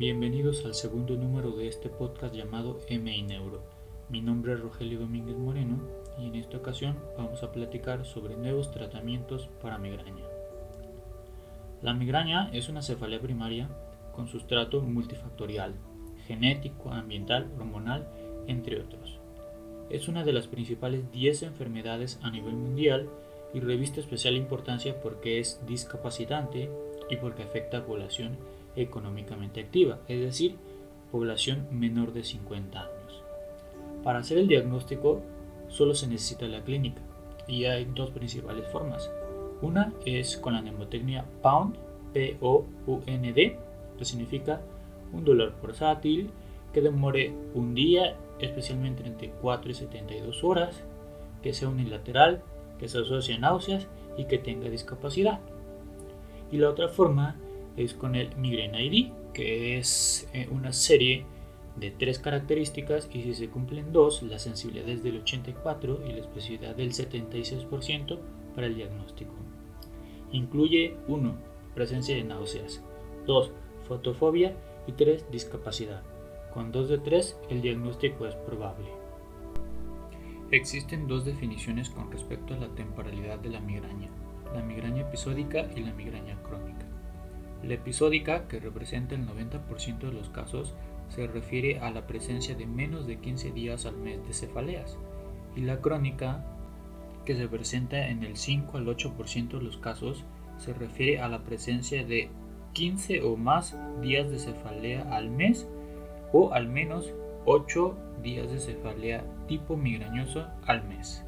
Bienvenidos al segundo número de este podcast llamado MI Neuro. Mi nombre es Rogelio Domínguez Moreno y en esta ocasión vamos a platicar sobre nuevos tratamientos para migraña. La migraña es una cefalea primaria con sustrato multifactorial, genético, ambiental, hormonal, entre otros. Es una de las principales 10 enfermedades a nivel mundial y reviste especial importancia porque es discapacitante y porque afecta a población económicamente activa, es decir, población menor de 50 años. Para hacer el diagnóstico solo se necesita la clínica y hay dos principales formas. Una es con la mnemotecnia POUND, P-O-U-N-D, que significa un dolor portátil que demore un día, especialmente entre 4 y 72 horas, que sea unilateral, que se asocie a náuseas y que tenga discapacidad. Y la otra forma es con el Migraine ID, que es eh, una serie de tres características y si se cumplen dos, la sensibilidad es del 84 y la especificidad del 76% para el diagnóstico. Incluye 1. Presencia de náuseas, 2. Fotofobia y 3. Discapacidad. Con 2 de 3 el diagnóstico es probable. Existen dos definiciones con respecto a la temporalidad de la migraña, la migraña episódica y la migraña crónica. La episódica, que representa el 90% de los casos, se refiere a la presencia de menos de 15 días al mes de cefaleas, y la crónica, que se presenta en el 5 al 8% de los casos, se refiere a la presencia de 15 o más días de cefalea al mes o al menos 8 días de cefalea tipo migrañoso al mes.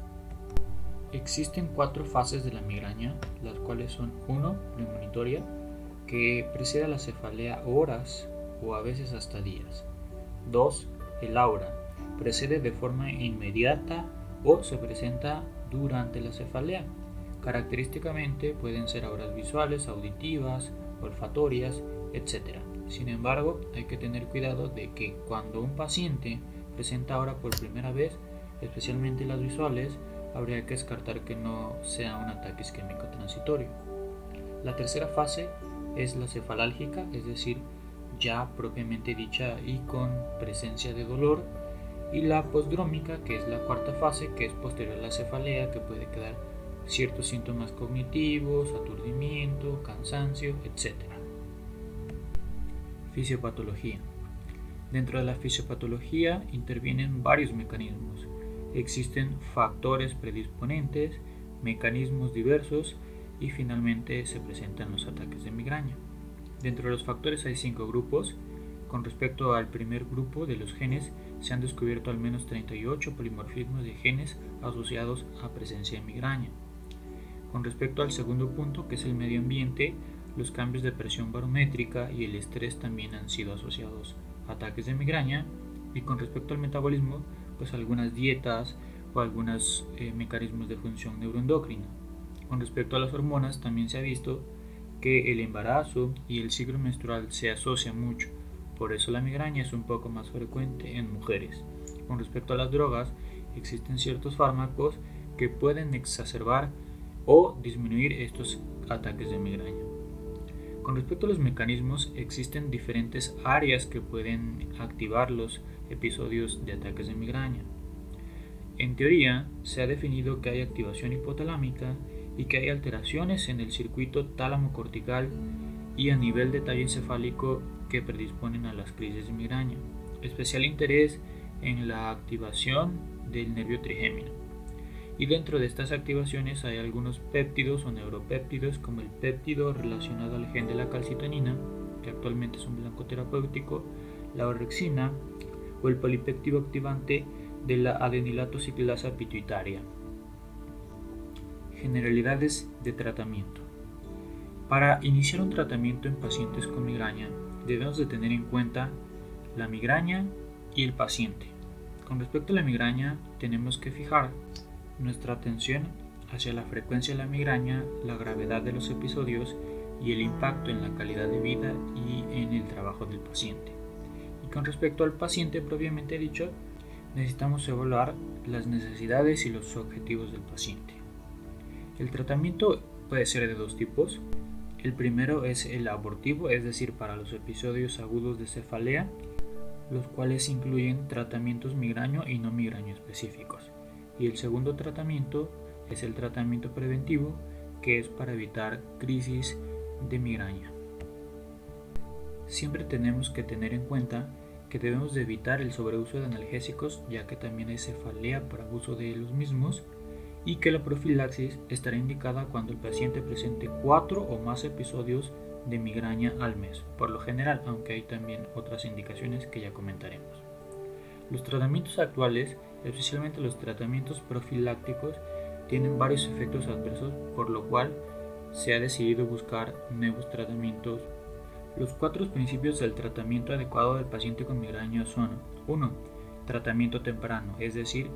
Existen cuatro fases de la migraña, las cuales son 1. Premonitoria, que precede a la cefalea horas o a veces hasta días. 2. El aura. Precede de forma inmediata o se presenta durante la cefalea. Característicamente pueden ser auras visuales, auditivas, olfatorias, etc. Sin embargo, hay que tener cuidado de que cuando un paciente presenta aura por primera vez, especialmente las visuales, habría que descartar que no sea un ataque isquémico transitorio. La tercera fase es la cefalálgica, es decir, ya propiamente dicha y con presencia de dolor, y la postdrómica, que es la cuarta fase, que es posterior a la cefalea, que puede quedar ciertos síntomas cognitivos, aturdimiento, cansancio, etc. Fisiopatología. Dentro de la fisiopatología intervienen varios mecanismos. Existen factores predisponentes, mecanismos diversos y finalmente se presentan los ataques de migraña. Dentro de los factores hay cinco grupos. Con respecto al primer grupo de los genes, se han descubierto al menos 38 polimorfismos de genes asociados a presencia de migraña. Con respecto al segundo punto, que es el medio ambiente, los cambios de presión barométrica y el estrés también han sido asociados a ataques de migraña. Y con respecto al metabolismo, pues algunas dietas o algunos eh, mecanismos de función neuroendocrina. Con respecto a las hormonas, también se ha visto que el embarazo y el ciclo menstrual se asocian mucho, por eso la migraña es un poco más frecuente en mujeres. Con respecto a las drogas, existen ciertos fármacos que pueden exacerbar o disminuir estos ataques de migraña. Con respecto a los mecanismos, existen diferentes áreas que pueden activar los episodios de ataques de migraña. En teoría, se ha definido que hay activación hipotalámica y que hay alteraciones en el circuito tálamo-cortical y a nivel de tallo encefálico que predisponen a las crisis de migraña. Especial interés en la activación del nervio trigémino. Y dentro de estas activaciones hay algunos péptidos o neuropéptidos como el péptido relacionado al gen de la calcitonina, que actualmente es un blanco terapéutico, la orexina o el polipéptido activante de la adenilato ciclasa pituitaria. Generalidades de tratamiento. Para iniciar un tratamiento en pacientes con migraña, debemos de tener en cuenta la migraña y el paciente. Con respecto a la migraña, tenemos que fijar nuestra atención hacia la frecuencia de la migraña, la gravedad de los episodios y el impacto en la calidad de vida y en el trabajo del paciente. Y con respecto al paciente propiamente dicho, necesitamos evaluar las necesidades y los objetivos del paciente. El tratamiento puede ser de dos tipos. El primero es el abortivo, es decir, para los episodios agudos de cefalea, los cuales incluyen tratamientos migraño y no migraño específicos. Y el segundo tratamiento es el tratamiento preventivo, que es para evitar crisis de migraña. Siempre tenemos que tener en cuenta que debemos de evitar el sobreuso de analgésicos ya que también hay cefalea por abuso de los mismos y que la profilaxis estará indicada cuando el paciente presente cuatro o más episodios de migraña al mes, por lo general, aunque hay también otras indicaciones que ya comentaremos. Los tratamientos actuales, especialmente los tratamientos profilácticos, tienen varios efectos adversos, por lo cual se ha decidido buscar nuevos tratamientos. Los cuatro principios del tratamiento adecuado del paciente con migraña son 1. Tratamiento temprano, es decir,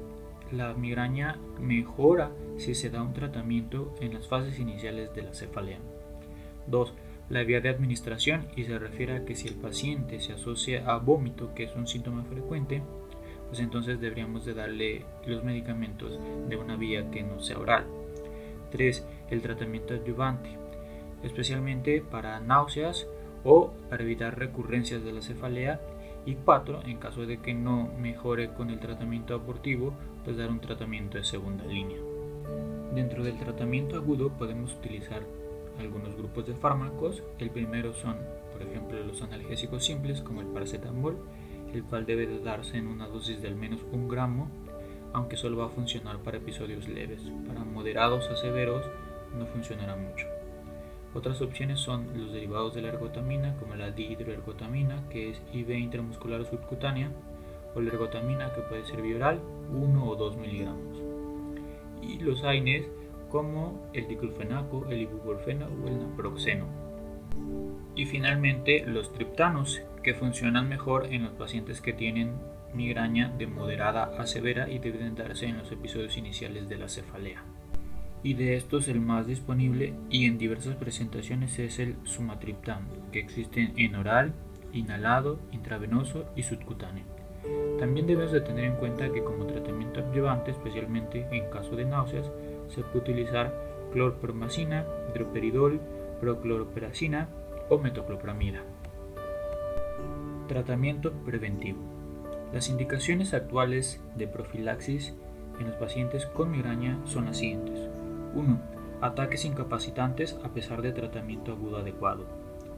la migraña mejora si se da un tratamiento en las fases iniciales de la cefalea. 2. La vía de administración y se refiere a que si el paciente se asocia a vómito, que es un síntoma frecuente, pues entonces deberíamos de darle los medicamentos de una vía que no sea oral. 3. El tratamiento adyuvante, especialmente para náuseas o para evitar recurrencias de la cefalea. Y 4. En caso de que no mejore con el tratamiento abortivo, pues dar un tratamiento de segunda línea. Dentro del tratamiento agudo podemos utilizar algunos grupos de fármacos. El primero son, por ejemplo, los analgésicos simples como el paracetamol, el cual debe de darse en una dosis de al menos un gramo, aunque solo va a funcionar para episodios leves. Para moderados a severos no funcionará mucho. Otras opciones son los derivados de la ergotamina, como la dihidroergotamina, que es IV intramuscular o subcutánea, o la ergotamina, que puede ser oral, 1 o 2 miligramos. Y los AINES, como el diclofenaco, el ibuprofeno o el naproxeno. Y finalmente los triptanos, que funcionan mejor en los pacientes que tienen migraña de moderada a severa y deben darse en los episodios iniciales de la cefalea. Y de estos el más disponible y en diversas presentaciones es el sumatriptan, que existe en oral, inhalado, intravenoso y subcutáneo. También debes de tener en cuenta que como tratamiento adyuvante, especialmente en caso de náuseas, se puede utilizar clorpromacina, droperidol, procloroperacina o metoclopramida. Tratamiento preventivo. Las indicaciones actuales de profilaxis en los pacientes con migraña son las siguientes. 1. Ataques incapacitantes a pesar de tratamiento agudo adecuado.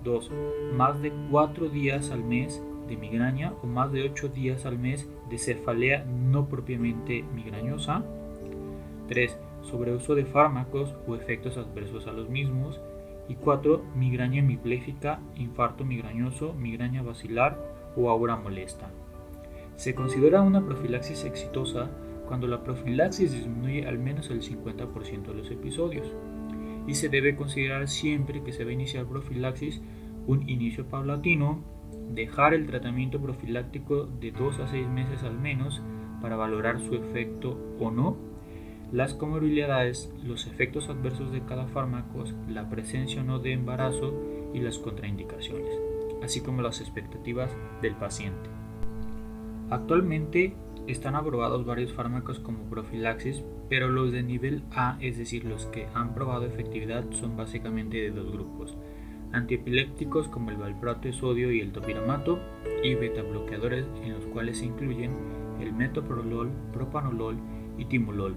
2. Más de 4 días al mes de migraña o más de 8 días al mes de cefalea no propiamente migrañosa. 3. Sobreuso de fármacos o efectos adversos a los mismos y 4. Migraña hemipléjica, infarto migrañoso, migraña vacilar o aura molesta. Se considera una profilaxis exitosa cuando la profilaxis disminuye al menos el 50% de los episodios y se debe considerar siempre que se va a iniciar profilaxis un inicio paulatino, dejar el tratamiento profiláctico de 2 a 6 meses al menos para valorar su efecto o no las comorbilidades, los efectos adversos de cada fármaco, la presencia o no de embarazo y las contraindicaciones, así como las expectativas del paciente. Actualmente están aprobados varios fármacos como profilaxis, pero los de nivel A, es decir, los que han probado efectividad, son básicamente de dos grupos. Antiepilépticos como el valproato de sodio y el topiramato, y beta bloqueadores en los cuales se incluyen el metoprolol, propanolol y timolol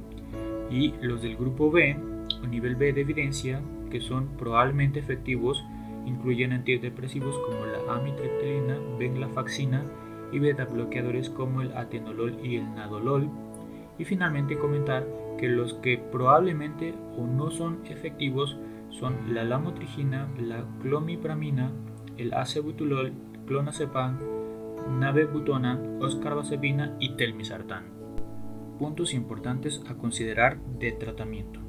y los del grupo B o nivel B de evidencia que son probablemente efectivos incluyen antidepresivos como la amitriptilina, venlafaxina y beta bloqueadores como el atenolol y el nadolol y finalmente comentar que los que probablemente o no son efectivos son la lamotrigina, la clomipramina, el acebutulol, clonazepam, navebutona, oscarbazepina y telmisartán puntos importantes a considerar de tratamiento.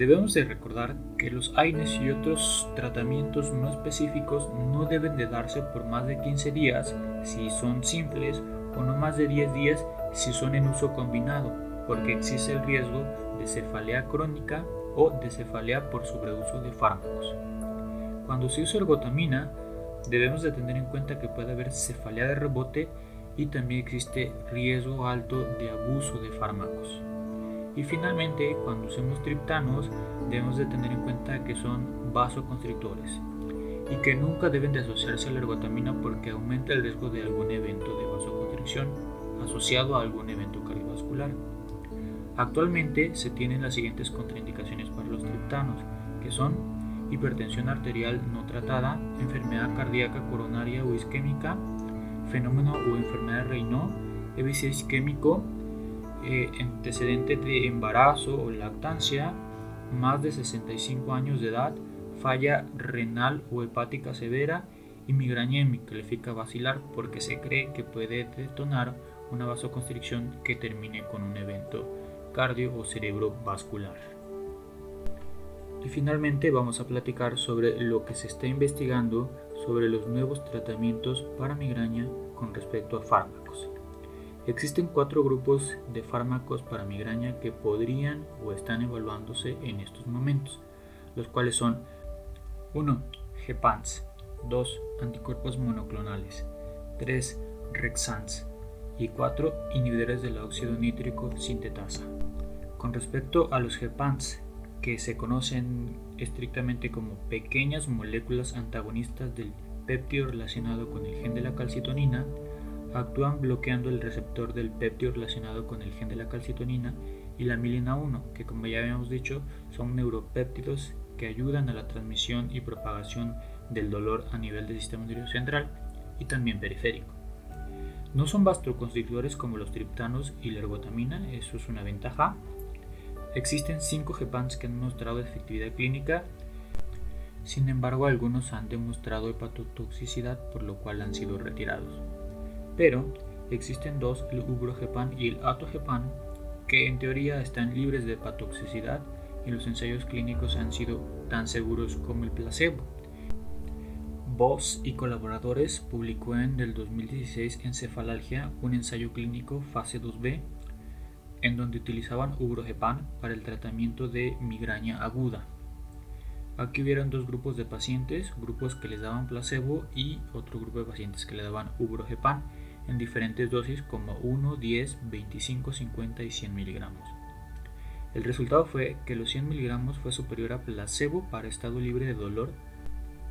Debemos de recordar que los AINES y otros tratamientos no específicos no deben de darse por más de 15 días si son simples o no más de 10 días si son en uso combinado, porque existe el riesgo de cefalea crónica o de cefalea por sobreuso de fármacos. Cuando se usa ergotamina, debemos de tener en cuenta que puede haber cefalea de rebote y también existe riesgo alto de abuso de fármacos. Y finalmente, cuando usemos triptanos, debemos de tener en cuenta que son vasoconstrictores y que nunca deben de asociarse a la ergotamina porque aumenta el riesgo de algún evento de vasoconstricción asociado a algún evento cardiovascular. Actualmente se tienen las siguientes contraindicaciones para los triptanos, que son hipertensión arterial no tratada, enfermedad cardíaca coronaria o isquémica, fenómeno o enfermedad de Raynaud, EBC isquémico, eh, antecedente de embarazo o lactancia, más de 65 años de edad, falla renal o hepática severa y migraña hemicalífica vacilar porque se cree que puede detonar una vasoconstricción que termine con un evento cardio o cerebrovascular. Y finalmente vamos a platicar sobre lo que se está investigando sobre los nuevos tratamientos para migraña con respecto a fármacos. Existen cuatro grupos de fármacos para migraña que podrían o están evaluándose en estos momentos, los cuales son 1. GEPANS 2. Anticuerpos monoclonales 3. REXANS y 4. Inhibidores del óxido nítrico sintetasa. Con respecto a los GEPANS, que se conocen estrictamente como pequeñas moléculas antagonistas del péptido relacionado con el gen de la calcitonina, actúan bloqueando el receptor del péptido relacionado con el gen de la calcitonina y la milina 1, que como ya habíamos dicho son neuropéptidos que ayudan a la transmisión y propagación del dolor a nivel del sistema nervioso central y también periférico. No son vasoconstrictores como los triptanos y la ergotamina, eso es una ventaja. Existen 5 GEPANs que han mostrado efectividad clínica, sin embargo algunos han demostrado hepatotoxicidad por lo cual han sido retirados. Pero existen dos, el ubrogepan y el atogepan, que en teoría están libres de hepatotoxicidad y los ensayos clínicos han sido tan seguros como el placebo. Voss y colaboradores publicó en el 2016 en Cefalalgia un ensayo clínico fase 2B en donde utilizaban ubrogepan para el tratamiento de migraña aguda. Aquí hubieron dos grupos de pacientes, grupos que les daban placebo y otro grupo de pacientes que le daban ubrogepan en diferentes dosis como 1, 10, 25, 50 y 100 miligramos. El resultado fue que los 100 miligramos fue superior a placebo para estado libre de dolor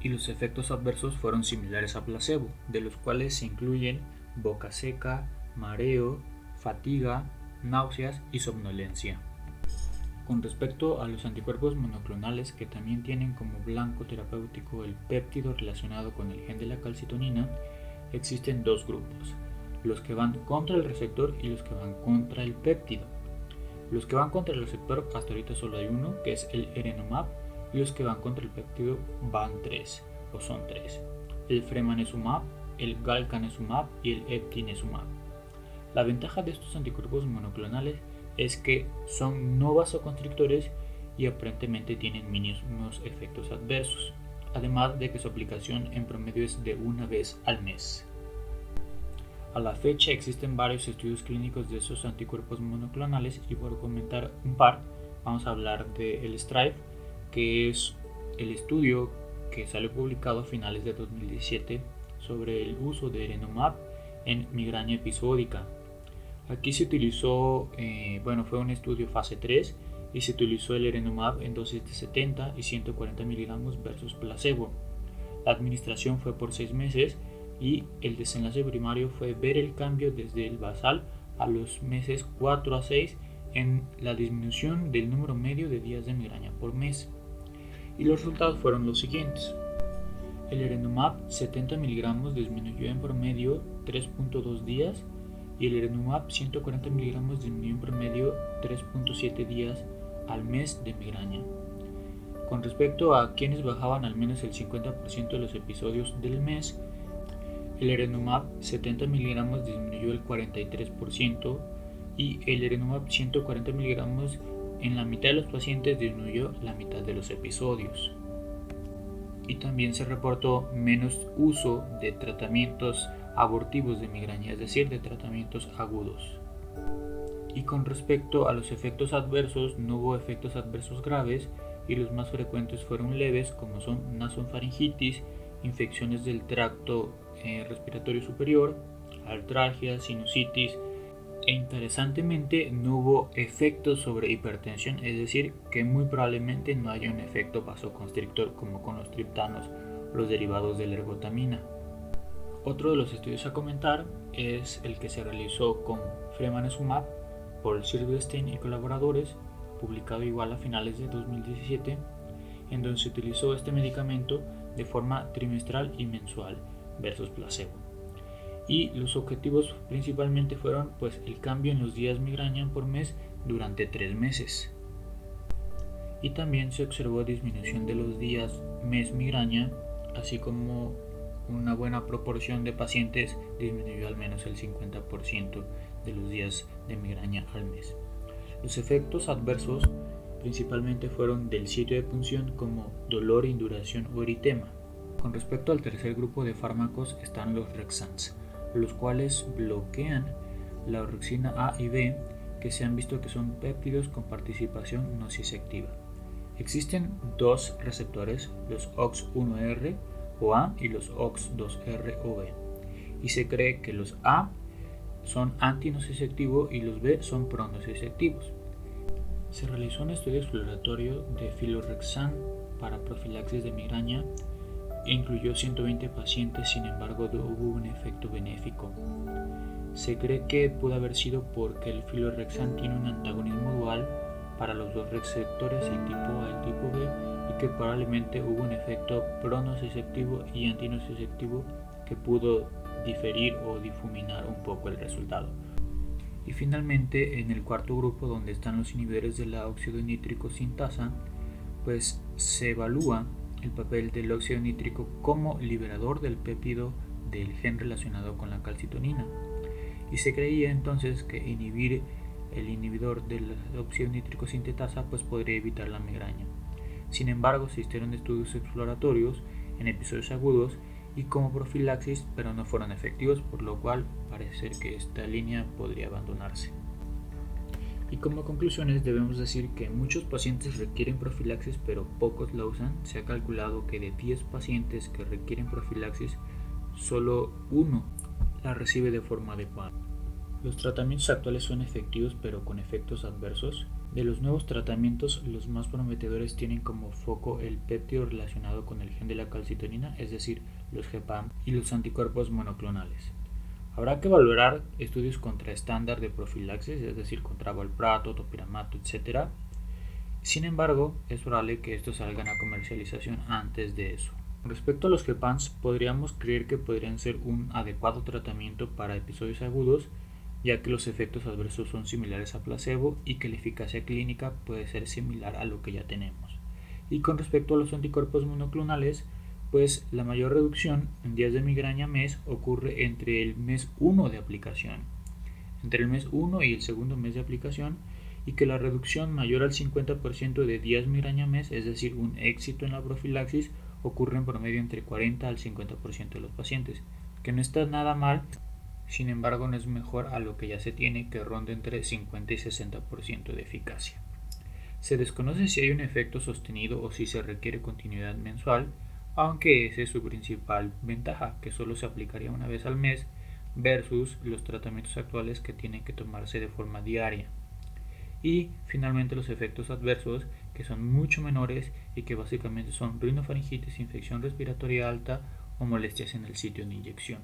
y los efectos adversos fueron similares a placebo, de los cuales se incluyen boca seca, mareo, fatiga, náuseas y somnolencia. Con respecto a los anticuerpos monoclonales que también tienen como blanco terapéutico el péptido relacionado con el gen de la calcitonina, existen dos grupos, los que van contra el receptor y los que van contra el péptido. Los que van contra el receptor hasta ahorita solo hay uno, que es el erenomab, y los que van contra el péptido van tres, o son tres. El fremanezumab, el galcanezumab y el eptinezumab. La ventaja de estos anticuerpos monoclonales es que son no vasoconstrictores y aparentemente tienen mínimos efectos adversos además de que su aplicación en promedio es de una vez al mes. A la fecha existen varios estudios clínicos de esos anticuerpos monoclonales y por comentar un par, vamos a hablar del el STRIVE, que es el estudio que salió publicado a finales de 2017 sobre el uso de Erenomab en migraña episódica. Aquí se utilizó, eh, bueno, fue un estudio fase 3 y se utilizó el Erenumab en dosis de 70 y 140 miligramos versus placebo. La administración fue por 6 meses y el desenlace primario fue ver el cambio desde el basal a los meses 4 a 6 en la disminución del número medio de días de migraña por mes. Y los resultados fueron los siguientes. El Erenumab 70 miligramos disminuyó en promedio 3.2 días y el Erenumab 140 miligramos disminuyó en promedio 3.7 días al mes de migraña. Con respecto a quienes bajaban al menos el 50% de los episodios del mes, el Erenumab 70 mg disminuyó el 43% y el Erenumab 140 mg en la mitad de los pacientes disminuyó la mitad de los episodios. Y también se reportó menos uso de tratamientos abortivos de migraña, es decir, de tratamientos agudos. Y con respecto a los efectos adversos, no hubo efectos adversos graves y los más frecuentes fueron leves, como son nasofaringitis, infecciones del tracto eh, respiratorio superior, artralgia, sinusitis, E interesantemente no hubo efectos sobre hipertensión, es decir, que muy probablemente no haya un efecto vasoconstrictor como con los triptanos, los derivados de la ergotamina. Otro de los estudios a comentar es el que se realizó con fremanezumab por Silverstein y colaboradores, publicado igual a finales de 2017, en donde se utilizó este medicamento de forma trimestral y mensual versus placebo. Y los objetivos principalmente fueron pues el cambio en los días migraña por mes durante tres meses. Y también se observó disminución de los días mes migraña, así como una buena proporción de pacientes disminuyó al menos el 50% de los días de migraña al mes. Los efectos adversos principalmente fueron del sitio de punción como dolor, induración o eritema. Con respecto al tercer grupo de fármacos están los Rexans, los cuales bloquean la orexina A y B que se han visto que son péptidos con participación nociceptiva. Existen dos receptores, los OX1R o A y los OX2R o B, y se cree que los A son antinociceptivos y los B son pronociceptivos. Se realizó un estudio exploratorio de filorexan para profilaxis de migraña e incluyó 120 pacientes, sin embargo hubo un efecto benéfico. Se cree que pudo haber sido porque el filorexan tiene un antagonismo dual para los dos receptores, el tipo A y tipo B, y que probablemente hubo un efecto pronociceptivo y antinociceptivo que pudo diferir o difuminar un poco el resultado. Y finalmente, en el cuarto grupo, donde están los inhibidores del óxido nítrico sintasa, pues se evalúa el papel del óxido nítrico como liberador del péptido del gen relacionado con la calcitonina. Y se creía entonces que inhibir el inhibidor del óxido nítrico sintetasa pues podría evitar la migraña. Sin embargo, se hicieron estudios exploratorios en episodios agudos y como profilaxis, pero no fueron efectivos, por lo cual parece que esta línea podría abandonarse. Y como conclusiones debemos decir que muchos pacientes requieren profilaxis pero pocos la usan. Se ha calculado que de 10 pacientes que requieren profilaxis, solo uno la recibe de forma adecuada. Los tratamientos actuales son efectivos pero con efectos adversos. De los nuevos tratamientos, los más prometedores tienen como foco el péptido relacionado con el gen de la calcitonina, es decir, los GPAM y los anticuerpos monoclonales. Habrá que valorar estudios contra estándar de profilaxis, es decir, contra valprato, topiramato, etc. Sin embargo, es probable que estos salgan a comercialización antes de eso. Respecto a los GPAMs, podríamos creer que podrían ser un adecuado tratamiento para episodios agudos ya que los efectos adversos son similares a placebo y que la eficacia clínica puede ser similar a lo que ya tenemos. Y con respecto a los anticuerpos monoclonales, pues la mayor reducción en días de migraña mes ocurre entre el mes 1 de aplicación, entre el mes 1 y el segundo mes de aplicación, y que la reducción mayor al 50% de días migraña mes, es decir, un éxito en la profilaxis, ocurre en promedio entre 40 al 50% de los pacientes, que no está nada mal sin embargo no es mejor a lo que ya se tiene que ronda entre 50 y 60% de eficacia. Se desconoce si hay un efecto sostenido o si se requiere continuidad mensual, aunque esa es su principal ventaja, que solo se aplicaría una vez al mes versus los tratamientos actuales que tienen que tomarse de forma diaria. Y finalmente los efectos adversos, que son mucho menores y que básicamente son rinofaringitis, infección respiratoria alta o molestias en el sitio de inyección.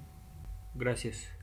Gracias.